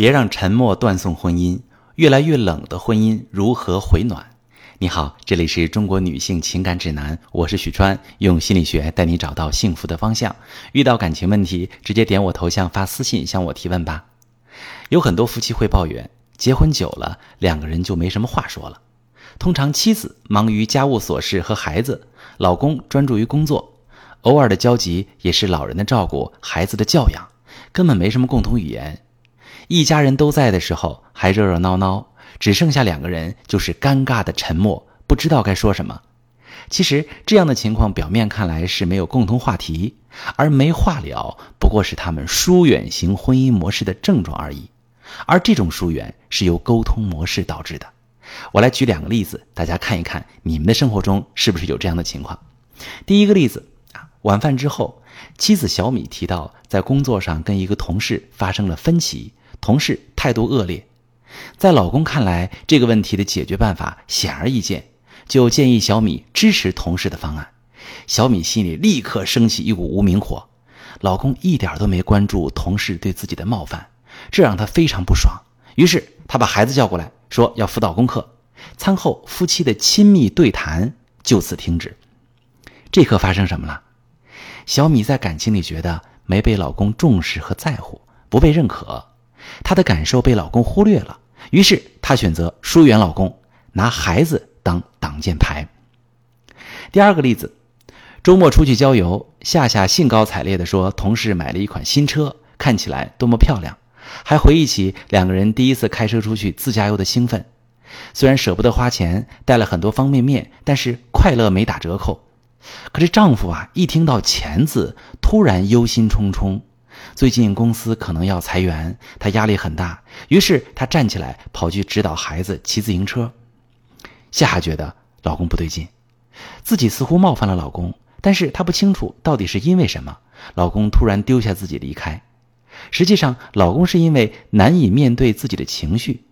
别让沉默断送婚姻，越来越冷的婚姻如何回暖？你好，这里是中国女性情感指南，我是许川，用心理学带你找到幸福的方向。遇到感情问题，直接点我头像发私信向我提问吧。有很多夫妻会抱怨，结婚久了，两个人就没什么话说了。通常妻子忙于家务琐事和孩子，老公专注于工作，偶尔的交集也是老人的照顾、孩子的教养，根本没什么共同语言。一家人都在的时候还热热闹闹，只剩下两个人就是尴尬的沉默，不知道该说什么。其实这样的情况表面看来是没有共同话题，而没话聊不过是他们疏远型婚姻模式的症状而已。而这种疏远是由沟通模式导致的。我来举两个例子，大家看一看你们的生活中是不是有这样的情况。第一个例子啊，晚饭之后，妻子小米提到在工作上跟一个同事发生了分歧。同事态度恶劣，在老公看来，这个问题的解决办法显而易见，就建议小米支持同事的方案。小米心里立刻升起一股无名火，老公一点都没关注同事对自己的冒犯，这让她非常不爽。于是她把孩子叫过来，说要辅导功课。餐后，夫妻的亲密对谈就此停止。这可发生什么了？小米在感情里觉得没被老公重视和在乎，不被认可。她的感受被老公忽略了，于是她选择疏远老公，拿孩子当挡箭牌。第二个例子，周末出去郊游，夏夏兴高采烈地说，同事买了一款新车，看起来多么漂亮，还回忆起两个人第一次开车出去自驾游的兴奋。虽然舍不得花钱，带了很多方便面，但是快乐没打折扣。可是丈夫啊，一听到钱字，突然忧心忡忡。最近公司可能要裁员，他压力很大，于是他站起来跑去指导孩子骑自行车。夏夏觉得老公不对劲，自己似乎冒犯了老公，但是她不清楚到底是因为什么，老公突然丢下自己离开。实际上，老公是因为难以面对自己的情绪，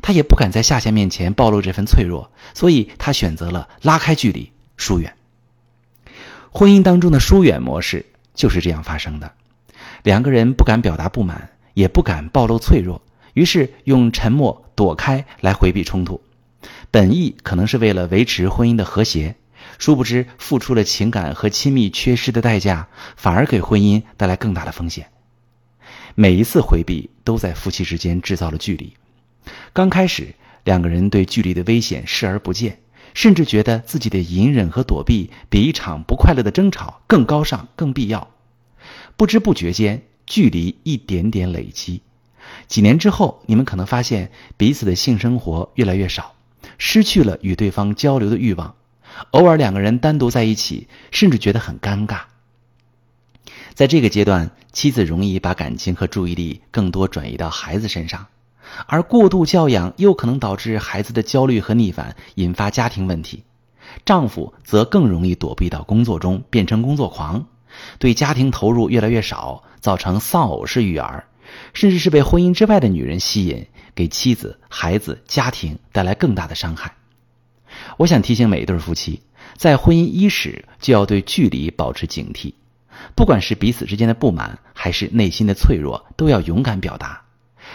他也不敢在夏夏面前暴露这份脆弱，所以他选择了拉开距离，疏远。婚姻当中的疏远模式就是这样发生的。两个人不敢表达不满，也不敢暴露脆弱，于是用沉默躲开来回避冲突。本意可能是为了维持婚姻的和谐，殊不知付出了情感和亲密缺失的代价，反而给婚姻带来更大的风险。每一次回避都在夫妻之间制造了距离。刚开始，两个人对距离的危险视而不见，甚至觉得自己的隐忍和躲避比一场不快乐的争吵更高尚、更必要。不知不觉间，距离一点点累积。几年之后，你们可能发现彼此的性生活越来越少，失去了与对方交流的欲望。偶尔两个人单独在一起，甚至觉得很尴尬。在这个阶段，妻子容易把感情和注意力更多转移到孩子身上，而过度教养又可能导致孩子的焦虑和逆反，引发家庭问题。丈夫则更容易躲避到工作中，变成工作狂。对家庭投入越来越少，造成丧偶式育儿，甚至是被婚姻之外的女人吸引，给妻子、孩子、家庭带来更大的伤害。我想提醒每一对夫妻，在婚姻伊始就要对距离保持警惕，不管是彼此之间的不满，还是内心的脆弱，都要勇敢表达。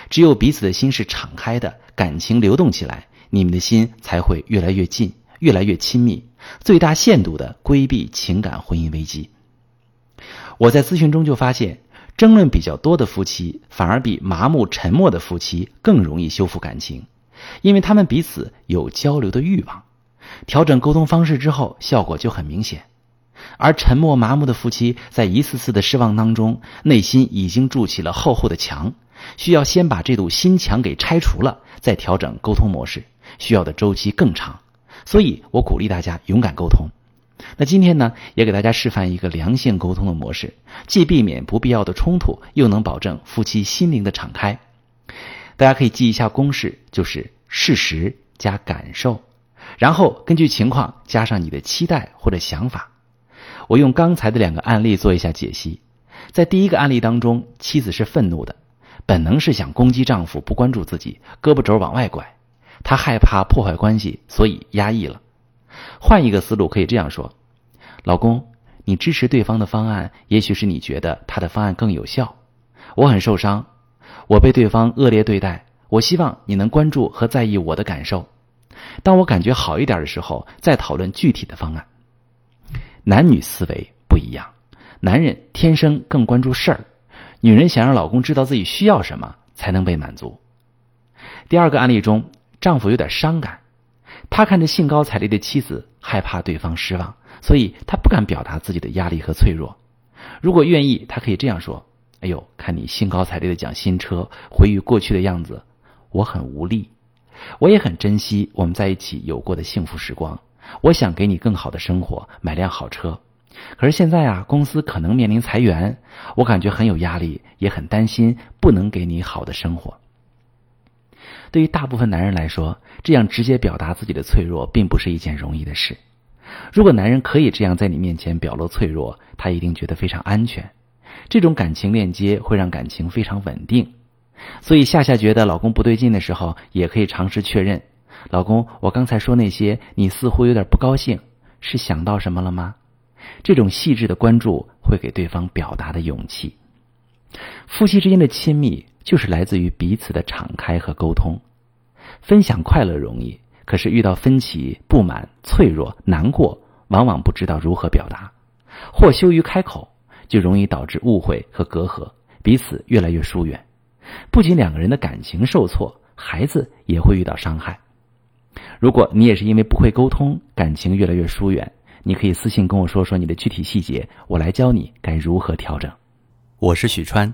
只有彼此的心是敞开的，感情流动起来，你们的心才会越来越近，越来越亲密，最大限度的规避情感婚姻危机。我在咨询中就发现，争论比较多的夫妻，反而比麻木沉默的夫妻更容易修复感情，因为他们彼此有交流的欲望。调整沟通方式之后，效果就很明显。而沉默麻木的夫妻，在一次次的失望当中，内心已经筑起了厚厚的墙，需要先把这堵心墙给拆除了，再调整沟通模式，需要的周期更长。所以我鼓励大家勇敢沟通。那今天呢，也给大家示范一个良性沟通的模式，既避免不必要的冲突，又能保证夫妻心灵的敞开。大家可以记一下公式，就是事实加感受，然后根据情况加上你的期待或者想法。我用刚才的两个案例做一下解析。在第一个案例当中，妻子是愤怒的，本能是想攻击丈夫不关注自己，胳膊肘往外拐，她害怕破坏关系，所以压抑了。换一个思路，可以这样说：老公，你支持对方的方案，也许是你觉得他的方案更有效。我很受伤，我被对方恶劣对待，我希望你能关注和在意我的感受。当我感觉好一点的时候，再讨论具体的方案。男女思维不一样，男人天生更关注事儿，女人想让老公知道自己需要什么才能被满足。第二个案例中，丈夫有点伤感，他看着兴高采烈的妻子，害怕对方失望，所以他不敢表达自己的压力和脆弱。如果愿意，他可以这样说：“哎呦，看你兴高采烈的讲新车，回忆过去的样子，我很无力。我也很珍惜我们在一起有过的幸福时光。我想给你更好的生活，买辆好车。可是现在啊，公司可能面临裁员，我感觉很有压力，也很担心，不能给你好的生活。”对于大部分男人来说，这样直接表达自己的脆弱，并不是一件容易的事。如果男人可以这样在你面前表露脆弱，他一定觉得非常安全。这种感情链接会让感情非常稳定。所以夏夏觉得老公不对劲的时候，也可以尝试确认：“老公，我刚才说那些，你似乎有点不高兴，是想到什么了吗？”这种细致的关注会给对方表达的勇气。夫妻之间的亲密就是来自于彼此的敞开和沟通。分享快乐容易。可是遇到分歧、不满、脆弱、难过，往往不知道如何表达，或羞于开口，就容易导致误会和隔阂，彼此越来越疏远。不仅两个人的感情受挫，孩子也会遇到伤害。如果你也是因为不会沟通，感情越来越疏远，你可以私信跟我说说你的具体细节，我来教你该如何调整。我是许川，